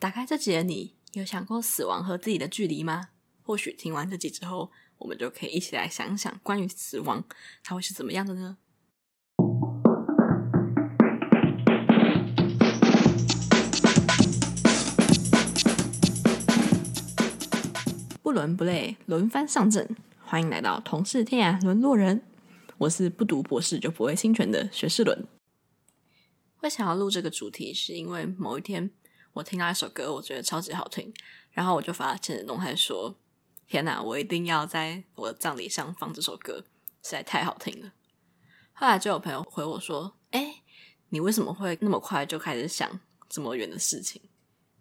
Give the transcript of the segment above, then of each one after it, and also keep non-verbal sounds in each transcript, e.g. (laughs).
打开这集的你，有想过死亡和自己的距离吗？或许听完这集之后，我们就可以一起来想想关于死亡，它会是怎么样的呢？不伦不类，轮番上阵，欢迎来到同是天涯沦落人。我是不读博士就不会侵权的学士伦。会想要录这个主题，是因为某一天。我听到一首歌，我觉得超级好听，然后我就发现实动态说：“天哪，我一定要在我的葬礼上放这首歌，实在太好听了。”后来就有朋友回我说：“哎，你为什么会那么快就开始想这么远的事情？”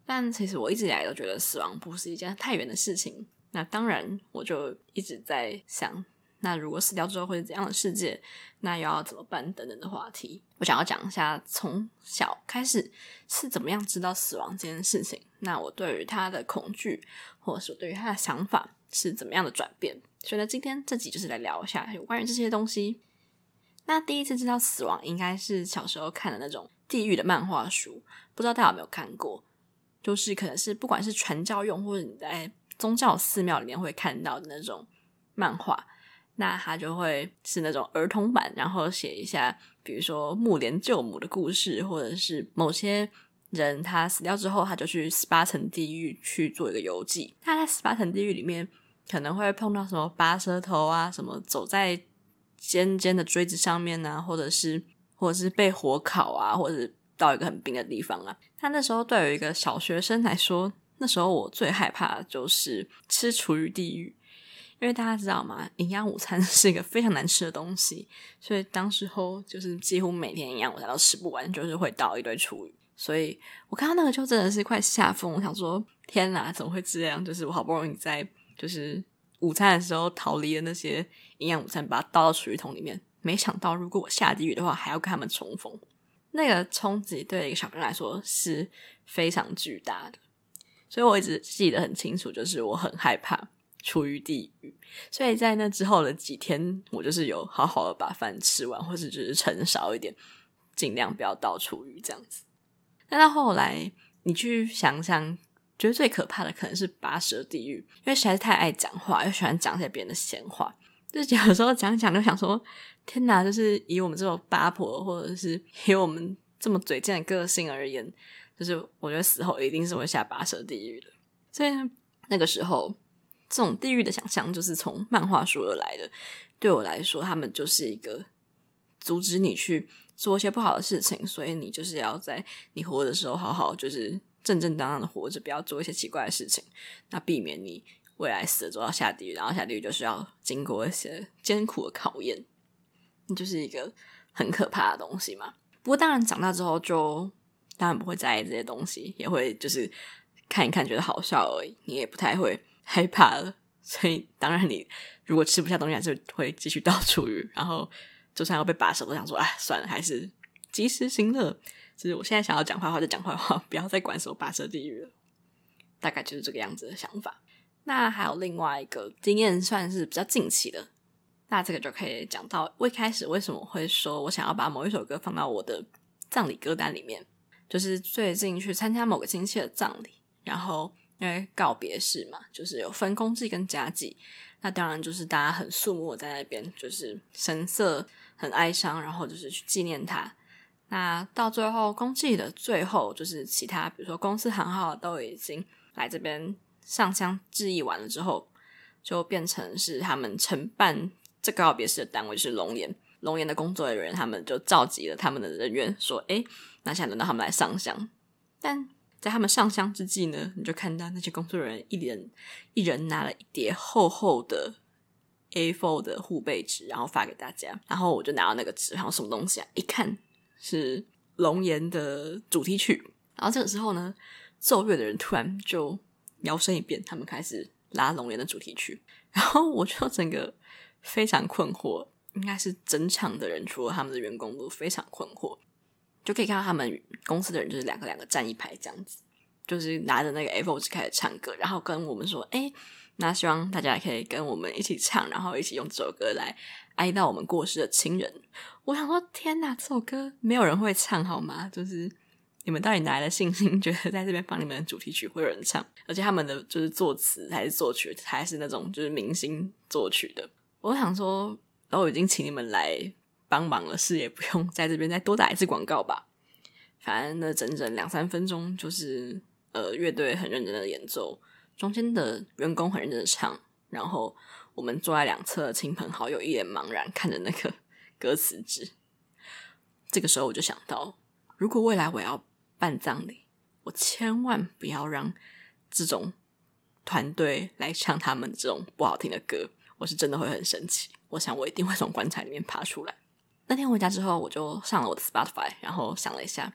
但其实我一直以来都觉得死亡不是一件太远的事情。那当然，我就一直在想。那如果死掉之后会是怎样的世界？那又要怎么办？等等的话题，我想要讲一下从小开始是怎么样知道死亡这件事情。那我对于他的恐惧，或者是我对于他的想法是怎么样的转变？所以呢，今天这集就是来聊一下有关于这些东西。那第一次知道死亡，应该是小时候看的那种地狱的漫画书，不知道大家有没有看过？就是可能是不管是传教用，或者你在宗教寺庙里面会看到的那种漫画。那他就会是那种儿童版，然后写一下，比如说木莲救母的故事，或者是某些人他死掉之后，他就去十八层地狱去做一个游记。他在十八层地狱里面可能会碰到什么拔舌头啊，什么走在尖尖的锥子上面啊，或者是或者是被火烤啊，或者是到一个很冰的地方啊。他那时候对于一个小学生来说，那时候我最害怕的就是吃厨余地狱。因为大家知道吗？营养午餐 (laughs) 是一个非常难吃的东西，所以当时候就是几乎每天营养午餐都吃不完，就是会倒一堆厨余。所以我看到那个就真的是快吓疯，我想说天哪，怎么会这样？就是我好不容易在就是午餐的时候逃离了那些营养午餐，把它倒到厨余桶里面，没想到如果我下地狱的话，还要跟他们重逢，那个冲击对一个小朋友来说是非常巨大的。所以我一直记得很清楚，就是我很害怕。处于地狱，所以在那之后的几天，我就是有好好的把饭吃完，或是就是盛少一点，尽量不要倒厨余这样子。但到后来，你去想想，觉得最可怕的可能是拔舌地狱，因为实在是太爱讲话，又喜欢讲些别人的闲话，就是有时候讲讲就想说，天哪！就是以我们这种八婆，或者是以我们这么嘴贱的个性而言，就是我觉得死后一定是会下拔舌地狱的。所以那个时候。这种地狱的想象就是从漫画书而来的。对我来说，他们就是一个阻止你去做一些不好的事情，所以你就是要在你活的时候好好就是正正当当的活着，不要做一些奇怪的事情，那避免你未来死了之后下地狱，然后下地狱就是要经过一些艰苦的考验，你就是一个很可怕的东西嘛。不过当然长大之后就当然不会在意这些东西，也会就是看一看觉得好笑而已，你也不太会。害怕了，(laughs) 所以当然你如果吃不下东西，还是会继续倒厨余。(laughs) 然后就算要被拔舌，都想说：“哎，算了，还是及时行乐。”就是我现在想要讲坏话就讲坏话，不要再管什么拔舌地狱了。大概就是这个样子的想法。那还有另外一个经验，算是比较近期的。那这个就可以讲到我一开始为什么会说我想要把某一首歌放到我的葬礼歌单里面，就是最近去参加某个亲戚的葬礼，然后。因为告别式嘛，就是有分公祭跟家祭，那当然就是大家很肃穆在那边，就是神色很哀伤，然后就是去纪念他。那到最后公祭的最后，就是其他比如说公司行号都已经来这边上香致意完了之后，就变成是他们承办这个告别式的单位，是龙岩龙岩的工作人员，他们就召集了他们的人员说：“诶，那现在轮到他们来上香。”但在他们上香之际呢，你就看到那些工作人员一人一人拿了一叠厚厚的 A4 的护背纸，然后发给大家。然后我就拿到那个纸，然后什么东西啊？一看是龙岩的主题曲。然后这个时候呢，奏乐的人突然就摇身一变，他们开始拉龙岩的主题曲。然后我就整个非常困惑，应该是整场的人，除了他们的员工都非常困惑。就可以看到他们公司的人就是两个两个站一排这样子，就是拿着那个 A4 纸开始唱歌，然后跟我们说：“哎，那希望大家可以跟我们一起唱，然后一起用这首歌来哀悼我们过世的亲人。”我想说：“天哪，这首歌没有人会唱好吗？就是你们到底哪来的信心，觉得在这边放你们的主题曲会有人唱？而且他们的就是作词还是作曲，还是那种就是明星作曲的。我想说，然后已经请你们来帮忙了，是也不用在这边再多打一次广告吧。反正那整整两三分钟，就是呃乐队很认真的演奏，中间的员工很认真的唱，然后我们坐在两侧的亲朋好友一脸茫然看着那个歌词纸。这个时候我就想到，如果未来我要办葬礼，我千万不要让这种团队来唱他们这种不好听的歌。我是真的会很生气，我想我一定会从棺材里面爬出来。那天回家之后，我就上了我的 Spotify，然后想了一下，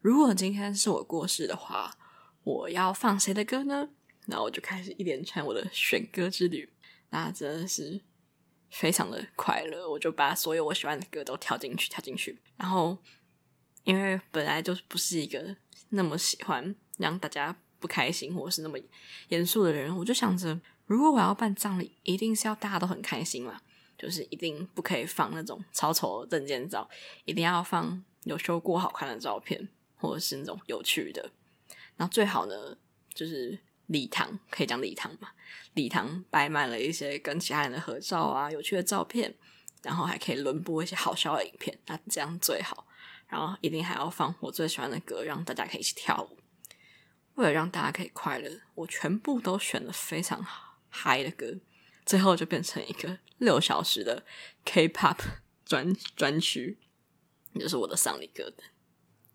如果今天是我过世的话，我要放谁的歌呢？然后我就开始一连串我的选歌之旅，那真的是非常的快乐。我就把所有我喜欢的歌都跳进去，跳进去。然后，因为本来就不是一个那么喜欢让大家不开心或者是那么严肃的人，我就想着。如果我要办葬礼，一定是要大家都很开心嘛，就是一定不可以放那种超丑的证件照，一定要放有修过好看的照片，或者是那种有趣的。然后最好呢，就是礼堂，可以讲礼堂嘛，礼堂摆满了一些跟其他人的合照啊，有趣的照片，然后还可以轮播一些好笑的影片，那这样最好。然后一定还要放我最喜欢的歌，让大家可以一起跳舞。为了让大家可以快乐，我全部都选了非常。嗨的歌，最后就变成一个六小时的 K-pop 专专区，就是我的丧礼歌单。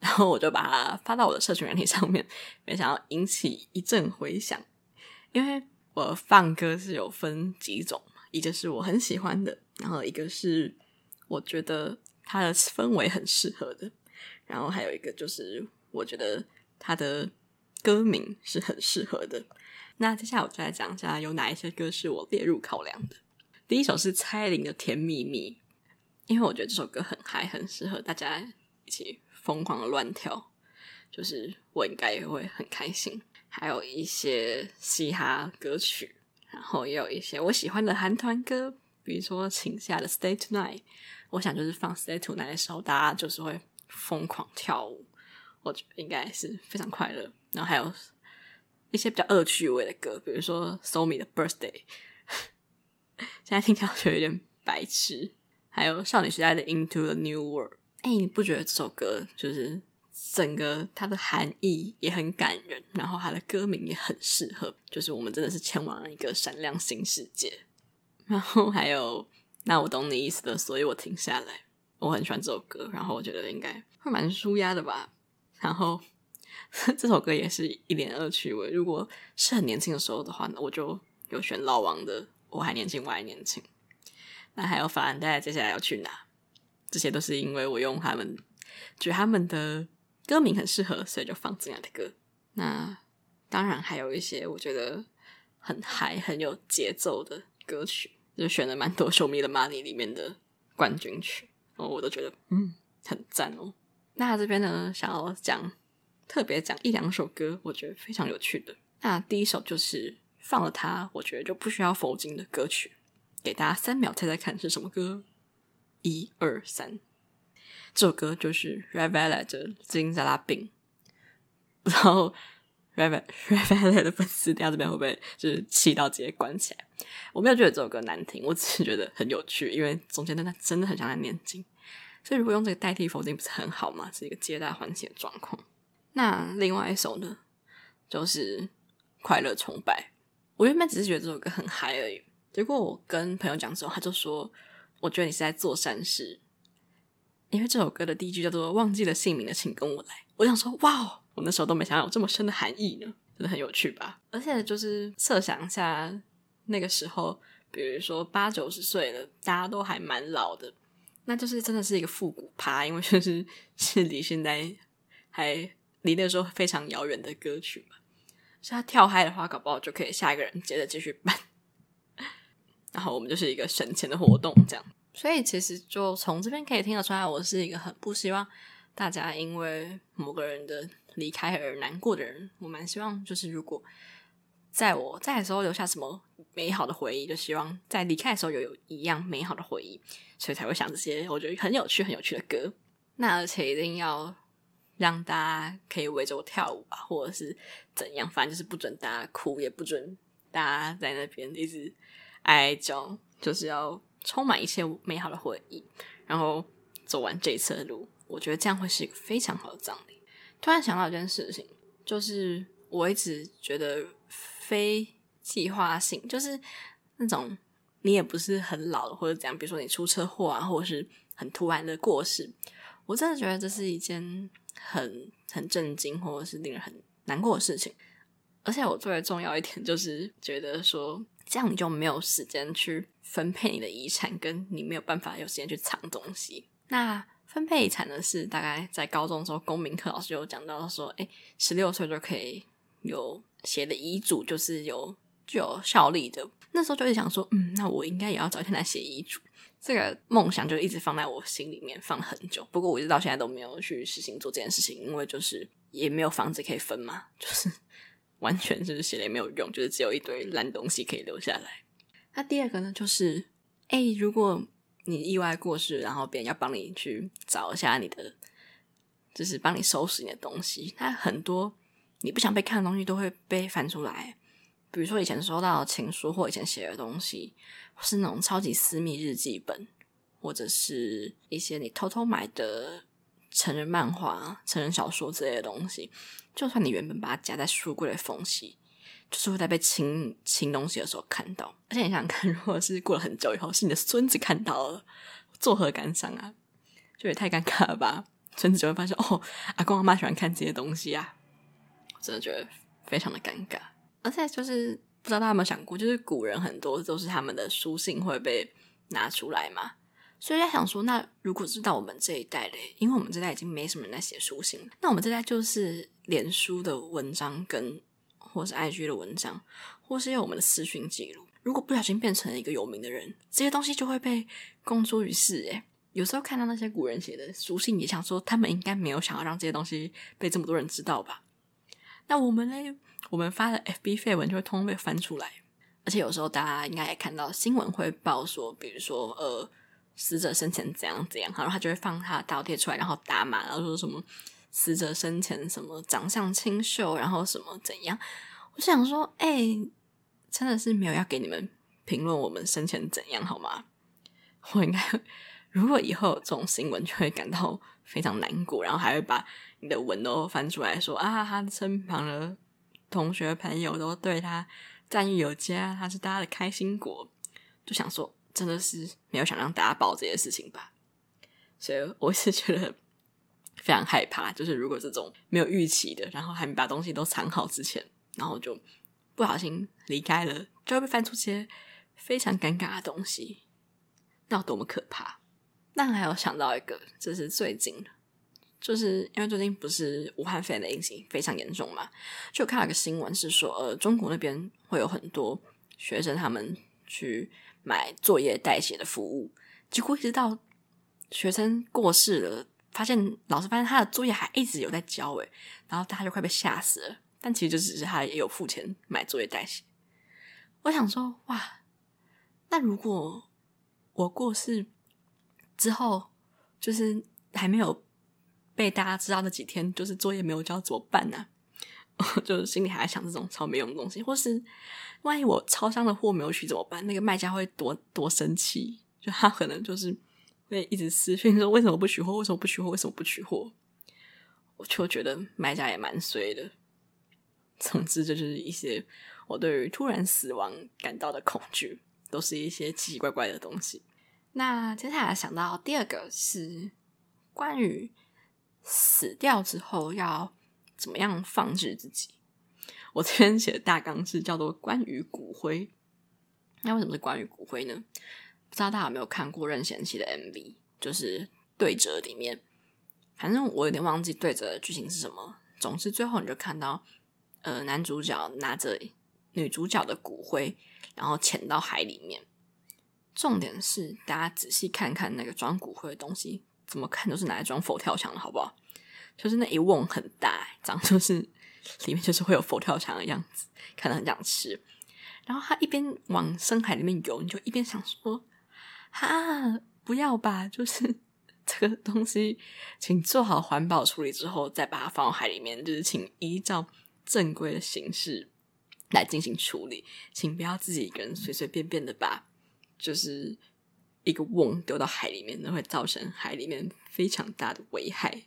然后我就把它发到我的社群软体上面，没想到引起一阵回响。因为我放歌是有分几种，一个是我很喜欢的，然后一个是我觉得它的氛围很适合的，然后还有一个就是我觉得它的歌名是很适合的。那接下来我就来讲一下有哪一些歌是我列入考量的。第一首是蔡依林的《甜蜜蜜》，因为我觉得这首歌很嗨，很适合大家一起疯狂的乱跳，就是我应该也会很开心。还有一些嘻哈歌曲，然后也有一些我喜欢的韩团歌，比如说晴下的《Stay Tonight》，我想就是放《Stay Tonight》的时候，大家就是会疯狂跳舞，我觉得应该是非常快乐。然后还有。一些比较恶趣味的歌，比如说 Somi 的 Birthday，(laughs) 现在听起来就有点白痴。还有少女时代的 Into the New World，哎，你不觉得这首歌就是整个它的含义也很感人，然后它的歌名也很适合，就是我们真的是前往了一个闪亮新世界。然后还有那我懂你意思的，所以我停下来。我很喜欢这首歌，然后我觉得应该会蛮舒压的吧。然后。(laughs) 这首歌也是一点恶趣味。如果是很年轻的时候的话呢，我就有选老王的《我还年轻，我还年轻》。那还有法兰黛接下来要去哪？这些都是因为我用他们觉得他们的歌名很适合，所以就放进来的歌。那当然还有一些我觉得很嗨、很有节奏的歌曲，就选了蛮多《Show Me the Money》里面的冠军曲，哦，我都觉得嗯很赞哦。那这边呢，想要讲。特别讲一两首歌，我觉得非常有趣的。那第一首就是放了它，我觉得就不需要佛经的歌曲，给大家三秒猜猜看是什么歌？一二三，这首歌就是 Ravala 的《金扎拉饼》。然后 Ravala (laughs) 的粉丝在这边会不会就是气到直接关起来？我没有觉得这首歌难听，我只是觉得很有趣，因为中间的他真的很像在念经，所以如果用这个代替佛经，不是很好吗？是一个皆大欢喜的状况。那另外一首呢，就是《快乐崇拜》。我原本只是觉得这首歌很嗨而已，结果我跟朋友讲之后，他就说：“我觉得你是在做善事。”因为这首歌的第一句叫做“忘记了姓名的，请跟我来”。我想说：“哇哦，我那时候都没想到有这么深的含义呢，真的很有趣吧？”而且就是设想一下，那个时候，比如说八九十岁了，大家都还蛮老的，那就是真的是一个复古趴，因为就是 (laughs) 是离现在还。离那时候非常遥远的歌曲嘛，所以他跳嗨的话，搞不好就可以下一个人接着继续办，(laughs) 然后我们就是一个省钱的活动这样。所以其实就从这边可以听得出来，我是一个很不希望大家因为某个人的离开而难过的人。我蛮希望就是如果在我在的时候留下什么美好的回忆，就希望在离开的时候有有一样美好的回忆，所以才会想这些我觉得很有趣很有趣的歌。那而且一定要。让大家可以围着我跳舞吧，或者是怎样，反正就是不准大家哭，也不准大家在那边一直哀叫，就是要充满一切美好的回忆，然后走完这一次的路。我觉得这样会是一个非常好的葬礼。突然想到一件事情，就是我一直觉得非计划性，就是那种你也不是很老或者怎样，比如说你出车祸啊，或者是很突然的过世，我真的觉得这是一件很很震惊或者是令人很难过的事情。而且我最为重要一点就是觉得说，这样你就没有时间去分配你的遗产，跟你没有办法有时间去藏东西。那分配遗产的是大概在高中的时候，公民课老师有讲到说，诶，十六岁就可以有写的遗嘱，就是有具有效力的。那时候就会想说，嗯，那我应该也要早一天来写遗嘱。这个梦想就一直放在我心里面，放很久。不过我一直到现在都没有去实行做这件事情，因为就是也没有房子可以分嘛，就是 (laughs) 完全就是写了也没有用，就是只有一堆烂东西可以留下来。那第二个呢，就是，诶，如果。你意外过世，然后别人要帮你去找一下你的，就是帮你收拾你的东西。那很多你不想被看的东西都会被翻出来，比如说以前收到的情书，或以前写的东西，是那种超级私密日记本，或者是一些你偷偷买的成人漫画、成人小说之类的东西。就算你原本把它夹在书柜的缝隙。就是会在被清清东西的时候看到，而且你想想看，如果是过了很久以后，是你的孙子看到了，作何感想啊？就也太尴尬了吧！孙子就会发现，哦，阿公阿妈喜欢看这些东西啊，我真的觉得非常的尴尬。而且就是不知道大家有没有想过，就是古人很多都是他们的书信会被拿出来嘛，所以在想说，那如果是到我们这一代嘞，因为我们这代已经没什么人在写书信，那我们这代就是脸书的文章跟。或是 IG 的文章，或是有我们的私讯记录。如果不小心变成了一个有名的人，这些东西就会被公诸于世。诶，有时候看到那些古人写的书信，也想说他们应该没有想要让这些东西被这么多人知道吧？那我们嘞？我们发的 FB 废文就会通通被翻出来。而且有时候大家应该也看到新闻会报说，比如说呃，死者生前怎样怎样，然后他就会放他倒贴出来，然后打码，然后说什么。死者生前什么长相清秀，然后什么怎样？我想说，哎、真的是没有要给你们评论我们生前怎样好吗？我应该，如果以后有这种新闻，就会感到非常难过，然后还会把你的文都翻出来说啊，他身旁的同学朋友都对他赞誉有加，他是大家的开心果。就想说，真的是没有想让大家报这些事情吧？所以我是觉得。非常害怕，就是如果这种没有预期的，然后还没把东西都藏好之前，然后就不小心离开了，就会被翻出些非常尴尬的东西，那有多么可怕！那还有想到一个，这是最近，就是因为最近不是武汉肺炎的疫情非常严重嘛，就看了一个新闻是说，呃，中国那边会有很多学生他们去买作业代写的服务，结果一直到学生过世了。发现老师发现他的作业还一直有在交诶，然后大家就快被吓死了。但其实就只是他也有付钱买作业代写。我想说，哇，那如果我过世之后，就是还没有被大家知道那几天，就是作业没有交怎么办呢？我 (laughs) 就心里还在想这种超没用的东西，或是万一我超商的货没有取怎么办？那个卖家会多多生气，就他可能就是。会一直私讯说为什么不取货？为什么不取货？为什么不取货？我就觉得卖家也蛮衰的。总之，这就是一些我对于突然死亡感到的恐惧，都是一些奇奇怪怪的东西。那接下来想到第二个是关于死掉之后要怎么样放置自己。我这边写的大纲是叫做关于骨灰。那为什么是关于骨灰呢？不知道大家有没有看过任贤齐的 MV，就是对折里面，反正我有点忘记对折的剧情是什么。总之最后你就看到，呃，男主角拿着女主角的骨灰，然后潜到海里面。重点是大家仔细看看那个装骨灰的东西，怎么看都是拿来装佛跳墙的，好不好？就是那一瓮很大，长就是 (laughs) 里面就是会有佛跳墙的样子，看得很想吃。然后他一边往深海里面游，你就一边想说。哈，不要吧！就是这个东西，请做好环保处理之后，再把它放到海里面，就是请依照正规的形式来进行处理，请不要自己一个人随随便便的把就是一个瓮丢到海里面，那会造成海里面非常大的危害。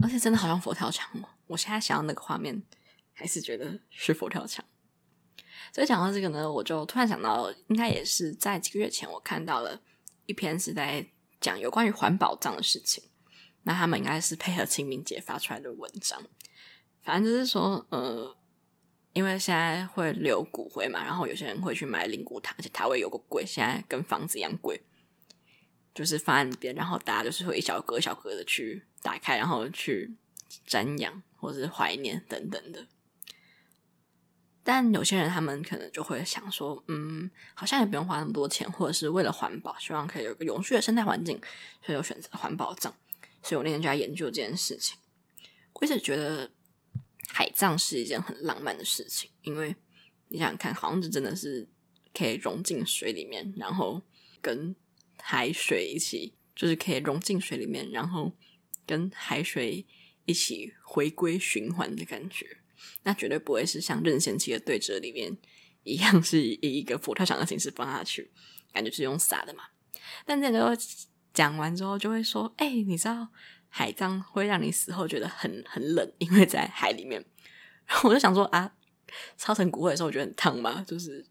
而且真的好像佛跳墙哦！我现在想到那个画面，还是觉得是佛跳墙。所以讲到这个呢，我就突然想到，应该也是在几个月前，我看到了一篇是在讲有关于环保葬的事情。那他们应该是配合清明节发出来的文章。反正就是说，呃，因为现在会留骨灰嘛，然后有些人会去买灵骨塔，而且塔位有个贵，现在跟房子一样贵，就是放在那边，然后大家就是会一小格一小格的去打开，然后去瞻仰或者是怀念等等的。但有些人他们可能就会想说，嗯，好像也不用花那么多钱，或者是为了环保，希望可以有个永续的生态环境，所以我选择环保葬。所以我那天就在研究这件事情。我一直觉得海葬是一件很浪漫的事情，因为你想想看，好像就真的是可以融进水里面，然后跟海水一起，就是可以融进水里面，然后跟海水一起回归循环的感觉。那绝对不会是像任贤齐的对折里面 (laughs) 一样，是以一个佛跳墙的形式放下去，感觉是用撒的嘛。但这个讲完之后，就会说：“哎、你知道海葬会让你死后觉得很很冷，因为在海里面。”然后我就想说：“啊，烧成骨灰的时候，我觉得很烫吗？就是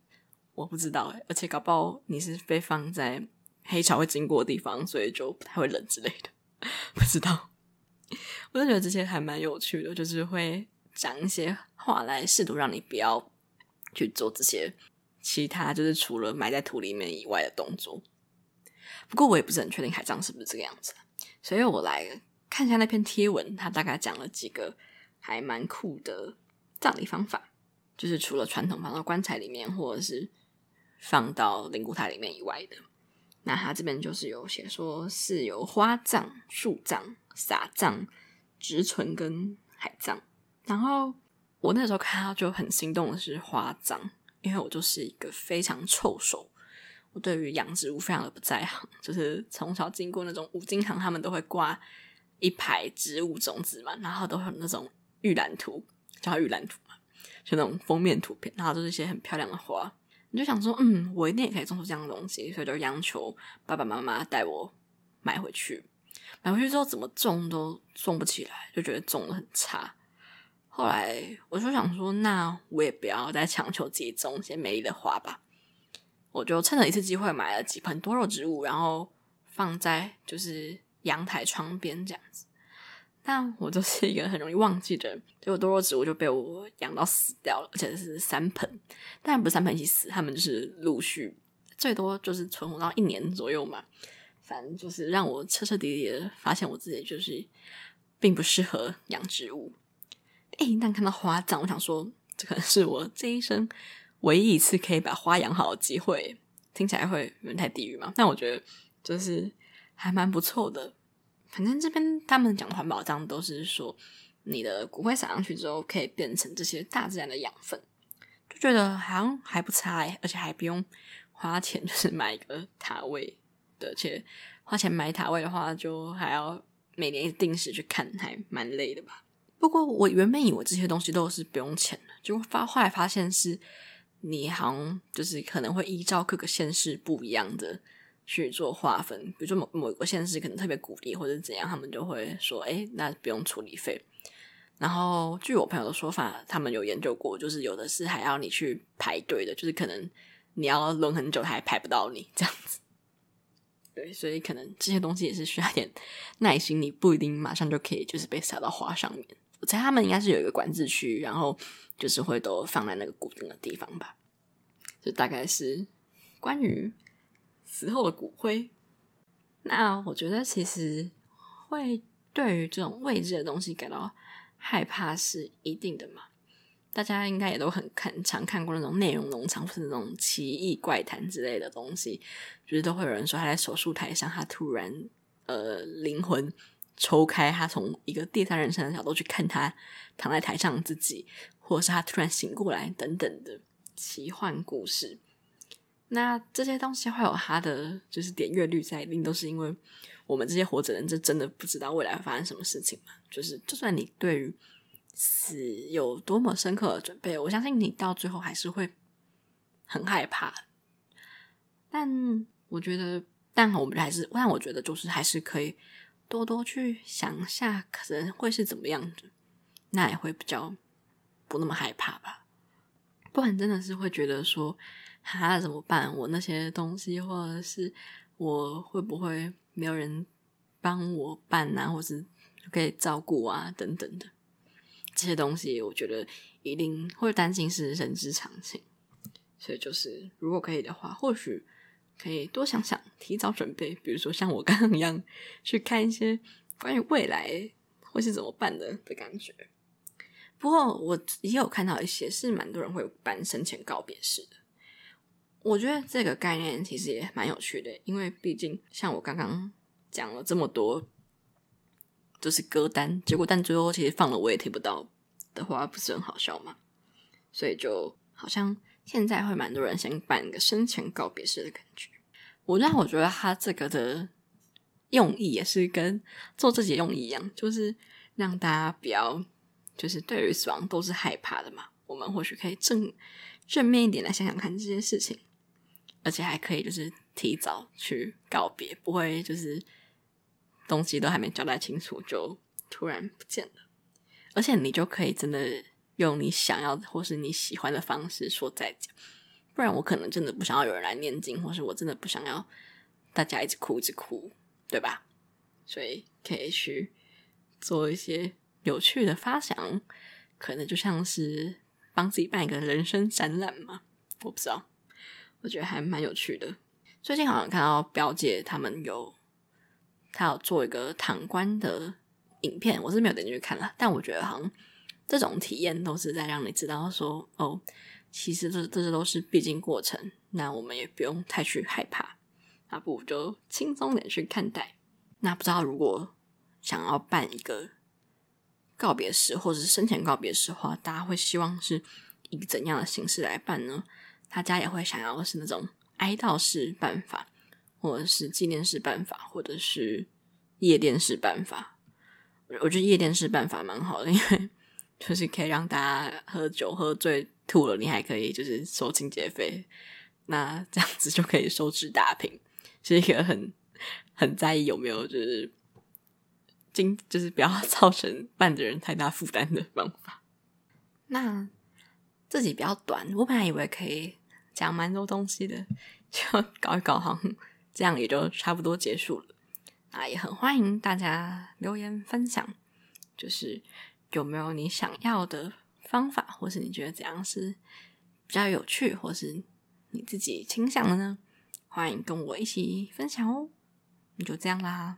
我不知道，而且搞不好你是被放在黑潮会经过的地方，所以就不太会冷之类的，不知道。我就觉得这些还蛮有趣的，就是会。”讲一些话来试图让你不要去做这些其他，就是除了埋在土里面以外的动作。不过我也不是很确定海葬是不是这个样子，所以我来看一下那篇贴文，它大概讲了几个还蛮酷的葬礼方法，就是除了传统放到棺材里面或者是放到灵骨塔里面以外的。那它这边就是有写说是有花葬、树葬、撒葬、植存跟海葬。然后我那时候看到就很心动的是花葬，因为我就是一个非常臭手，我对于养植物非常的不在行，就是从小经过那种五金行，他们都会挂一排植物种子嘛，然后都有那种预览图，叫预览图嘛，就那种封面图片，然后都是一些很漂亮的花，你就想说，嗯，我一定也可以种出这样的东西，所以就央求爸爸妈妈带我买回去，买回去之后怎么种都种不起来，就觉得种的很差。后来我就想说，那我也不要再强求自己种一些美丽的花吧。我就趁着一次机会买了几盆多肉植物，然后放在就是阳台窗边这样子。但我就是一个很容易忘记的人，结果多肉植物就被我养到死掉了，而且是三盆。当然不是三盆一起死，他们就是陆续，最多就是存活到一年左右嘛。反正就是让我彻彻底底的发现我自己就是并不适合养植物。哎，一旦看到花葬，我想说，这可能是我这一生唯一一次可以把花养好的机会。听起来会有点太地狱嘛？但我觉得就是还蛮不错的。反正这边他们讲的环保葬都是说，你的骨灰撒上去之后，可以变成这些大自然的养分，就觉得好像还不差，而且还不用花钱，就是买一个塔位的，而且花钱买塔位的话，就还要每年定时去看，还蛮累的吧。不过我原本以为这些东西都是不用钱的，结果发后来发现是，你好像就是可能会依照各个县市不一样的去做划分，比如说某某个县市可能特别鼓励或者怎样，他们就会说，哎，那不用处理费。然后据我朋友的说法，他们有研究过，就是有的是还要你去排队的，就是可能你要轮很久还排不到你这样子。对，所以可能这些东西也是需要点耐心，你不一定马上就可以就是被撒到花上面。我猜他们应该是有一个管制区，然后就是会都放在那个固定的地方吧。就大概是关于死后的骨灰。那我觉得其实会对于这种未知的东西感到害怕是一定的嘛。大家应该也都很看常看过那种内容农场或是那种奇异怪谈之类的东西，就是都会有人说他在手术台上，他突然呃灵魂。抽开他，从一个第三人称的角度去看他躺在台上的自己，或者是他突然醒过来等等的奇幻故事。那这些东西会有它的就是点阅率在，一定都是因为我们这些活着人，这真的不知道未来会发生什么事情嘛。就是就算你对于死有多么深刻的准备，我相信你到最后还是会很害怕。但我觉得，但我们还是，但我觉得就是还是可以多多去想下，可能会是怎么样的，那也会比较不那么害怕吧。不然真的是会觉得说。他怎么办？我那些东西，或者是我会不会没有人帮我办啊，或是可以照顾啊，等等的这些东西，我觉得一定会担心，是人之常情。所以就是，如果可以的话，或许可以多想想，提早准备。比如说像我刚刚一样，去看一些关于未来会是怎么办的的感觉。不过我也有看到一些是蛮多人会办生前告别式的。我觉得这个概念其实也蛮有趣的，因为毕竟像我刚刚讲了这么多，就是歌单，结果但最后其实放了我也听不到的话，不是很好笑吗？所以就好像现在会蛮多人想办一个生前告别式的感觉。我让我觉得他这个的用意也是跟做自己用意一样，就是让大家不要就是对于死亡都是害怕的嘛。我们或许可以正正面一点来想想看这件事情。而且还可以，就是提早去告别，不会就是东西都还没交代清楚就突然不见了。而且你就可以真的用你想要或是你喜欢的方式说再见，不然我可能真的不想要有人来念经，或是我真的不想要大家一直哭一直哭，对吧？所以可以去做一些有趣的发想，可能就像是帮自己办一个人生展览嘛，我不知道。我觉得还蛮有趣的。最近好像看到表姐他们有，他有做一个躺棺的影片，我是没有点进去看了。但我觉得好像这种体验都是在让你知道说，哦，其实这这些都是必经过程，那我们也不用太去害怕，那不如就轻松点去看待。那不知道如果想要办一个告别式或者是生前告别式的话，大家会希望是以怎样的形式来办呢？大家也会想要是那种哀悼式办法，或者是纪念式办法，或者是夜店式办法。我觉得夜店式办法蛮好的，因为就是可以让大家喝酒喝醉吐了，你还可以就是收清洁费，那这样子就可以收支打平，是一个很 (laughs) 很在意有没有就是经就是不要造成办的人太大负担的方法。那自己比较短，我本来以为可以。讲蛮多东西的，就搞一搞，好像这样也就差不多结束了。那，也很欢迎大家留言分享，就是有没有你想要的方法，或是你觉得怎样是比较有趣，或是你自己倾向的呢？欢迎跟我一起分享哦。那就这样啦。